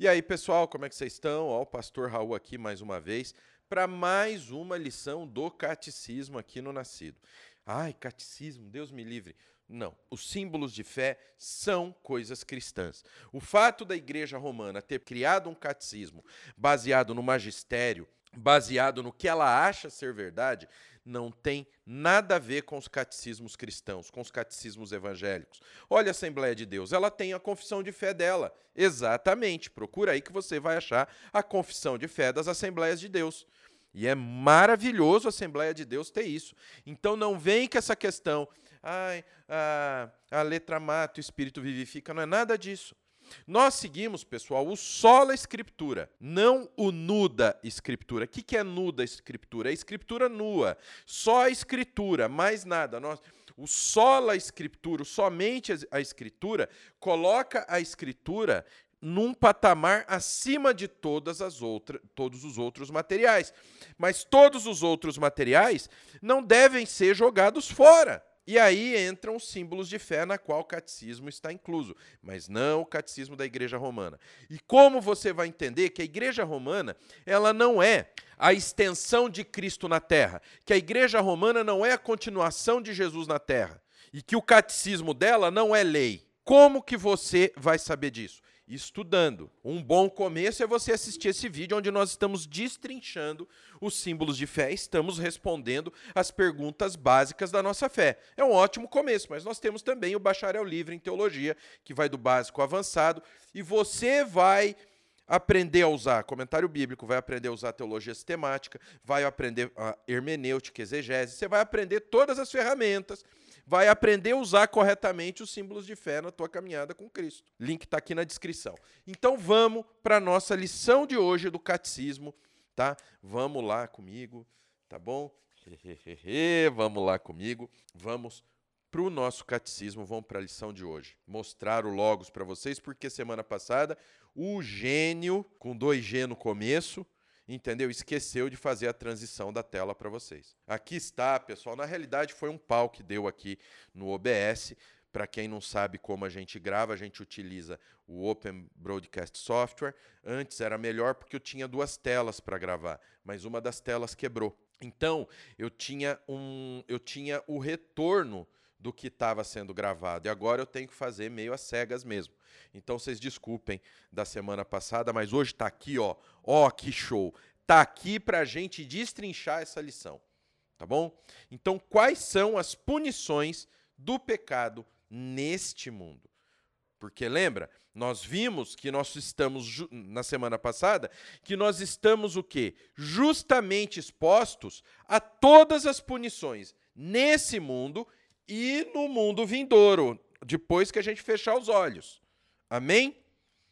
E aí, pessoal, como é que vocês estão? Ó, o pastor Raul aqui mais uma vez para mais uma lição do catecismo aqui no Nascido. Ai, catecismo, Deus me livre. Não, os símbolos de fé são coisas cristãs. O fato da Igreja Romana ter criado um catecismo baseado no magistério, baseado no que ela acha ser verdade, não tem nada a ver com os catecismos cristãos, com os catecismos evangélicos. Olha a Assembleia de Deus, ela tem a confissão de fé dela. Exatamente, procura aí que você vai achar a confissão de fé das Assembleias de Deus. E é maravilhoso a Assembleia de Deus ter isso. Então não vem com essa questão, ai, a, a letra mata, o espírito vivifica, não é nada disso. Nós seguimos, pessoal, o sola escritura, não o nuda escritura. O que, é nuda escritura? É escritura nua, só a escritura, mais nada. Nós, o sola escritura, somente a escritura, coloca a escritura num patamar acima de todas as outras, todos os outros materiais. Mas todos os outros materiais não devem ser jogados fora. E aí entram os símbolos de fé na qual o catecismo está incluso, mas não o catecismo da Igreja Romana. E como você vai entender que a Igreja Romana, ela não é a extensão de Cristo na terra, que a Igreja Romana não é a continuação de Jesus na terra, e que o catecismo dela não é lei. Como que você vai saber disso? Estudando. Um bom começo é você assistir esse vídeo onde nós estamos destrinchando os símbolos de fé, estamos respondendo as perguntas básicas da nossa fé. É um ótimo começo, mas nós temos também o bacharel livre em teologia, que vai do básico ao avançado, e você vai aprender a usar comentário bíblico, vai aprender a usar teologia sistemática, vai aprender a hermenêutica, exegese, você vai aprender todas as ferramentas vai aprender a usar corretamente os símbolos de fé na tua caminhada com Cristo. Link está aqui na descrição. Então vamos para a nossa lição de hoje do catecismo, tá? Vamos lá comigo, tá bom? vamos lá comigo. Vamos para o nosso catecismo, vamos para a lição de hoje. Mostrar o Logos para vocês, porque semana passada o gênio, com dois G no começo, entendeu? Esqueceu de fazer a transição da tela para vocês. Aqui está, pessoal. Na realidade, foi um pau que deu aqui no OBS. Para quem não sabe como a gente grava, a gente utiliza o Open Broadcast Software. Antes era melhor porque eu tinha duas telas para gravar, mas uma das telas quebrou. Então, eu tinha um eu tinha o retorno do que estava sendo gravado. E agora eu tenho que fazer meio às cegas mesmo. Então vocês desculpem da semana passada, mas hoje está aqui, ó. Ó, que show! Está aqui para a gente destrinchar essa lição. Tá bom? Então, quais são as punições do pecado neste mundo? Porque lembra, nós vimos que nós estamos na semana passada que nós estamos o quê? Justamente expostos a todas as punições nesse mundo e no mundo vindouro, depois que a gente fechar os olhos. Amém?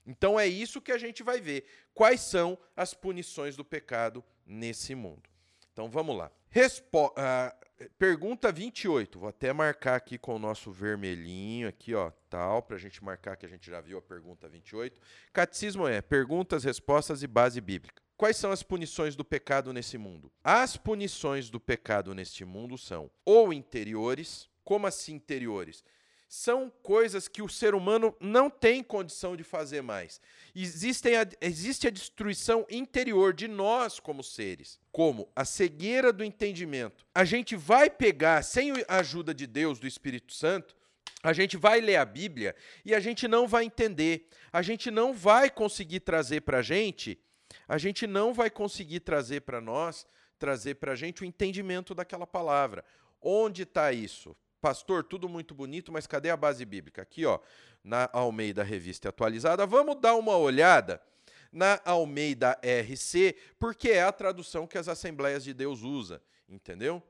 Então é isso que a gente vai ver. Quais são as punições do pecado nesse mundo? Então vamos lá. Respo uh, pergunta 28. Vou até marcar aqui com o nosso vermelhinho aqui, ó, tal, para a gente marcar que a gente já viu a pergunta 28. Catecismo é perguntas, respostas e base bíblica. Quais são as punições do pecado nesse mundo? As punições do pecado neste mundo são ou interiores, como assim interiores? São coisas que o ser humano não tem condição de fazer mais. Existem a, existe a destruição interior de nós como seres, como a cegueira do entendimento. A gente vai pegar, sem a ajuda de Deus, do Espírito Santo, a gente vai ler a Bíblia e a gente não vai entender. A gente não vai conseguir trazer para a gente, a gente não vai conseguir trazer para nós, trazer para a gente o entendimento daquela palavra. Onde está isso? Pastor, tudo muito bonito, mas cadê a base bíblica? Aqui, ó, na Almeida Revista Atualizada. Vamos dar uma olhada na Almeida RC, porque é a tradução que as Assembleias de Deus usa, entendeu?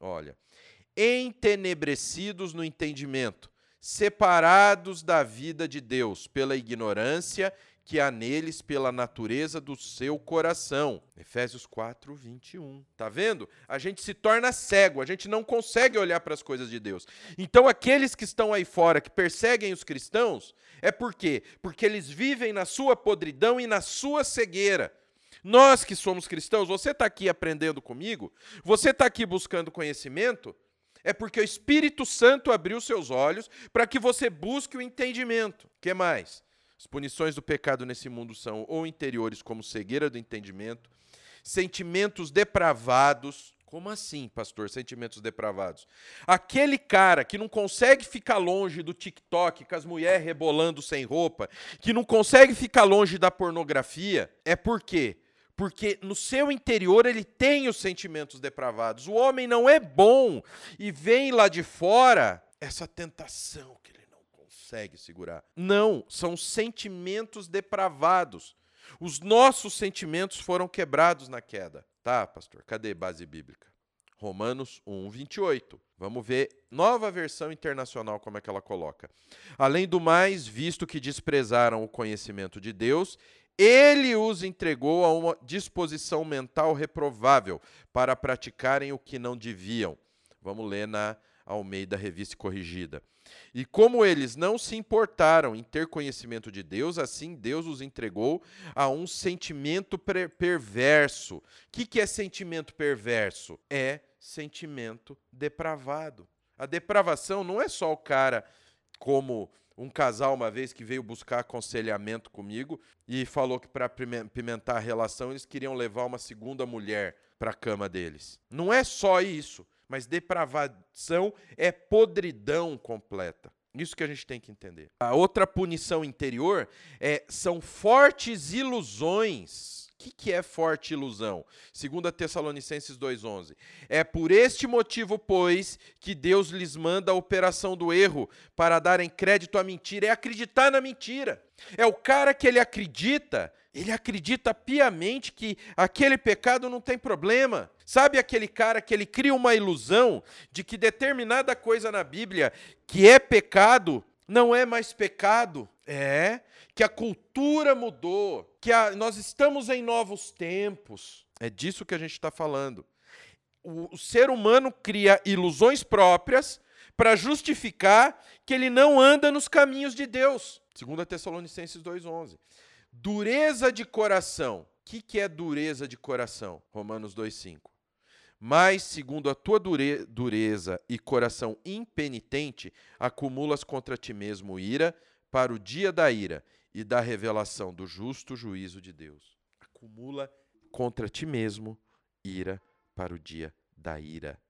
Olha, entenebrecidos no entendimento, separados da vida de Deus pela ignorância que há neles pela natureza do seu coração. Efésios 4, 21. Tá vendo? A gente se torna cego, a gente não consegue olhar para as coisas de Deus. Então, aqueles que estão aí fora, que perseguem os cristãos, é por quê? Porque eles vivem na sua podridão e na sua cegueira. Nós que somos cristãos, você está aqui aprendendo comigo, você está aqui buscando conhecimento, é porque o Espírito Santo abriu seus olhos para que você busque o entendimento. O que mais? As punições do pecado nesse mundo são ou interiores, como cegueira do entendimento, sentimentos depravados. Como assim, pastor? Sentimentos depravados. Aquele cara que não consegue ficar longe do TikTok com as mulheres rebolando sem roupa, que não consegue ficar longe da pornografia, é por quê? Porque no seu interior ele tem os sentimentos depravados. O homem não é bom e vem lá de fora essa tentação que ele não consegue segurar. Não, são sentimentos depravados. Os nossos sentimentos foram quebrados na queda. Tá, pastor? Cadê base bíblica? Romanos 1, 28. Vamos ver nova versão internacional como é que ela coloca. Além do mais, visto que desprezaram o conhecimento de Deus, ele os entregou a uma disposição mental reprovável para praticarem o que não deviam. Vamos ler na Almeida Revista Corrigida. E como eles não se importaram em ter conhecimento de Deus, assim Deus os entregou a um sentimento perverso. O que, que é sentimento perverso? É sentimento depravado. A depravação não é só o cara como um casal uma vez que veio buscar aconselhamento comigo e falou que para pimentar a relação eles queriam levar uma segunda mulher para a cama deles. Não é só isso, mas depravação é podridão completa. Isso que a gente tem que entender. A outra punição interior é são fortes ilusões que, que é forte ilusão? 2 Tessalonicenses 2,11. É por este motivo, pois, que Deus lhes manda a operação do erro para darem crédito à mentira. É acreditar na mentira. É o cara que ele acredita, ele acredita piamente que aquele pecado não tem problema. Sabe aquele cara que ele cria uma ilusão de que determinada coisa na Bíblia que é pecado não é mais pecado? É que a cultura mudou, que a, nós estamos em novos tempos. É disso que a gente está falando. O, o ser humano cria ilusões próprias para justificar que ele não anda nos caminhos de Deus. 2 Tessalonicenses 2,11. Dureza de coração. O que, que é dureza de coração? Romanos 2,5. Mas, segundo a tua dure dureza e coração impenitente, acumulas contra ti mesmo ira para o dia da ira e da revelação do justo juízo de Deus. Acumula contra ti mesmo ira para o dia da ira.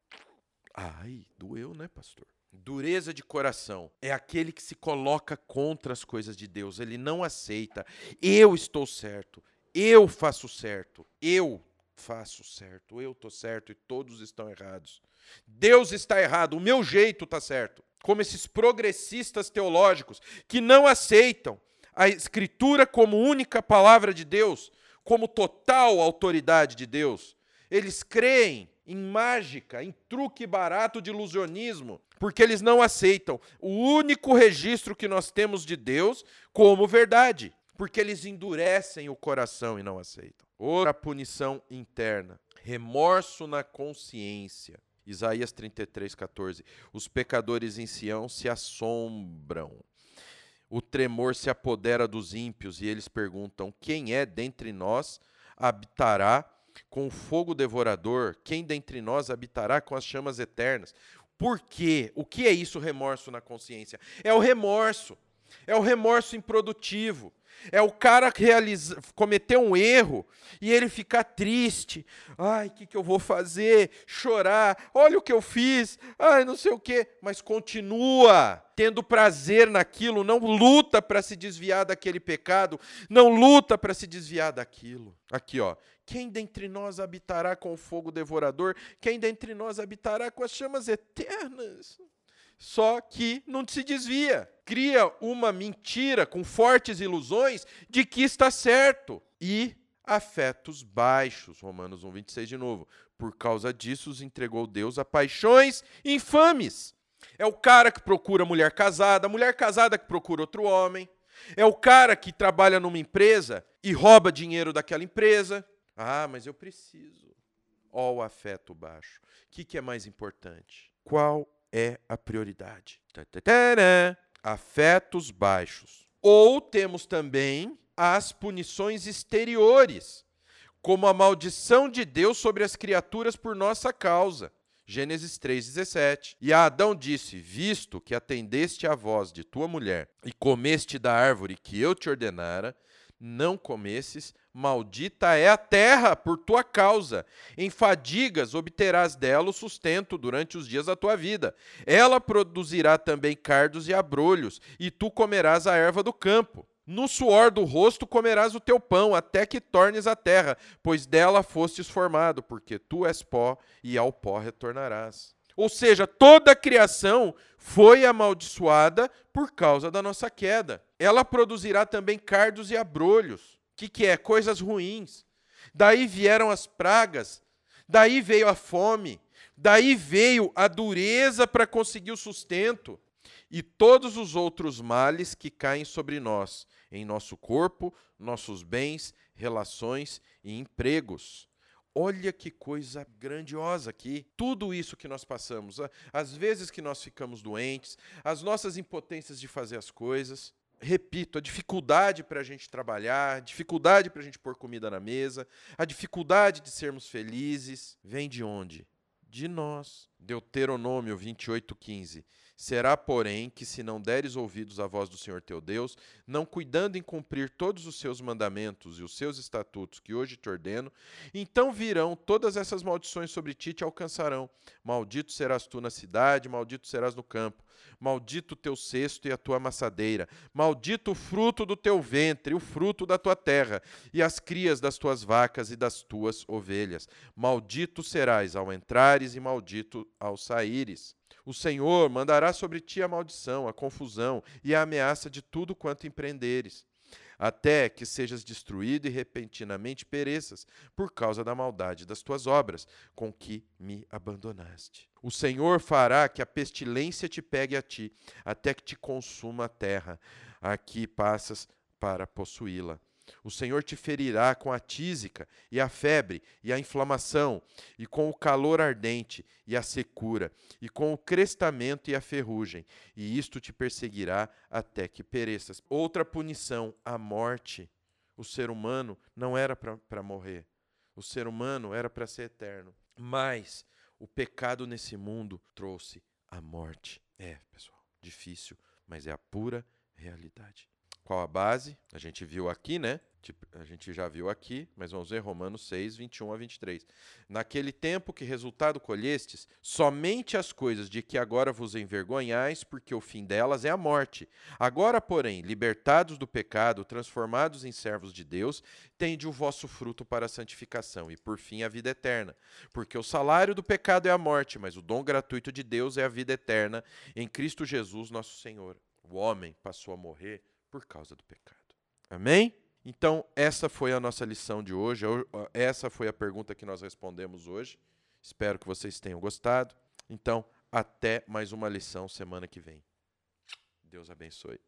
Ai, doeu, né, pastor? Dureza de coração é aquele que se coloca contra as coisas de Deus, ele não aceita. Eu estou certo, eu faço certo, eu faço certo, eu estou certo e todos estão errados. Deus está errado, o meu jeito está certo. Como esses progressistas teológicos que não aceitam a Escritura como única palavra de Deus, como total autoridade de Deus. Eles creem em mágica, em truque barato de ilusionismo, porque eles não aceitam o único registro que nós temos de Deus como verdade, porque eles endurecem o coração e não aceitam. Outra punição interna, remorso na consciência. Isaías 33, 14. Os pecadores em Sião se assombram o tremor se apodera dos ímpios e eles perguntam: Quem é dentre nós habitará com o fogo devorador? Quem dentre nós habitará com as chamas eternas? Por quê? O que é isso, remorso na consciência? É o remorso. É o remorso improdutivo. É o cara realiza, cometer um erro e ele ficar triste. Ai, o que, que eu vou fazer? Chorar. Olha o que eu fiz. Ai, não sei o quê. Mas continua tendo prazer naquilo. Não luta para se desviar daquele pecado. Não luta para se desviar daquilo. Aqui, ó. Quem dentre nós habitará com o fogo devorador? Quem dentre nós habitará com as chamas eternas? só que não se desvia. Cria uma mentira com fortes ilusões de que está certo. E afetos baixos, Romanos 1, 26 de novo. Por causa disso, os entregou Deus a paixões infames. É o cara que procura mulher casada, a mulher casada que procura outro homem. É o cara que trabalha numa empresa e rouba dinheiro daquela empresa. Ah, mas eu preciso. Ó, o afeto baixo. O que, que é mais importante? Qual é a prioridade. Afetos baixos. Ou temos também as punições exteriores, como a maldição de Deus sobre as criaturas por nossa causa. Gênesis 3,17. E Adão disse: Visto que atendeste à voz de tua mulher e comeste da árvore que eu te ordenara, não comesses, maldita é a terra por tua causa. Em fadigas obterás dela o sustento durante os dias da tua vida. Ela produzirá também cardos e abrolhos, e tu comerás a erva do campo. No suor do rosto comerás o teu pão, até que tornes a terra, pois dela fostes formado, porque tu és pó e ao pó retornarás. Ou seja, toda a criação foi amaldiçoada por causa da nossa queda. Ela produzirá também cardos e abrolhos. Que, que é? Coisas ruins. Daí vieram as pragas, daí veio a fome, daí veio a dureza para conseguir o sustento e todos os outros males que caem sobre nós, em nosso corpo, nossos bens, relações e empregos. Olha que coisa grandiosa aqui. Tudo isso que nós passamos, as vezes que nós ficamos doentes, as nossas impotências de fazer as coisas. Repito, a dificuldade para a gente trabalhar, a dificuldade para a gente pôr comida na mesa, a dificuldade de sermos felizes, vem de onde? De nós. Deuteronômio 28,15. Será, porém, que se não deres ouvidos à voz do Senhor teu Deus, não cuidando em cumprir todos os seus mandamentos e os seus estatutos que hoje te ordeno, então virão todas essas maldições sobre ti e te alcançarão. Maldito serás tu na cidade, maldito serás no campo. Maldito o teu cesto e a tua amassadeira. Maldito o fruto do teu ventre, o fruto da tua terra, e as crias das tuas vacas e das tuas ovelhas. Maldito serás ao entrares e maldito ao saíres. O Senhor mandará sobre ti a maldição, a confusão e a ameaça de tudo quanto empreenderes, até que sejas destruído e repentinamente pereças, por causa da maldade das tuas obras, com que me abandonaste. O Senhor fará que a pestilência te pegue a ti, até que te consuma a terra, a que passas para possuí-la. O Senhor te ferirá com a tísica, e a febre, e a inflamação, e com o calor ardente, e a secura, e com o crestamento e a ferrugem, e isto te perseguirá até que pereças. Outra punição, a morte. O ser humano não era para morrer, o ser humano era para ser eterno. Mas o pecado nesse mundo trouxe a morte. É, pessoal, difícil, mas é a pura realidade. Qual a base? A gente viu aqui, né? A gente já viu aqui, mas vamos ver Romanos 6, 21 a 23. Naquele tempo que resultado colhestes, somente as coisas de que agora vos envergonhais, porque o fim delas é a morte. Agora, porém, libertados do pecado, transformados em servos de Deus, tende o vosso fruto para a santificação e, por fim, a vida eterna. Porque o salário do pecado é a morte, mas o dom gratuito de Deus é a vida eterna em Cristo Jesus, nosso Senhor. O homem passou a morrer por causa do pecado. Amém? Então, essa foi a nossa lição de hoje. Essa foi a pergunta que nós respondemos hoje. Espero que vocês tenham gostado. Então, até mais uma lição semana que vem. Deus abençoe.